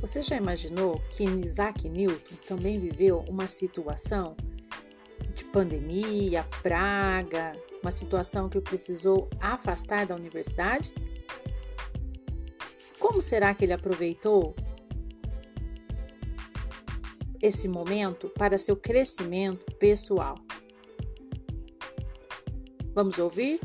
Você já imaginou que Isaac Newton também viveu uma situação de pandemia, praga, uma situação que o precisou afastar da universidade? Como será que ele aproveitou esse momento para seu crescimento pessoal? Vamos ouvir?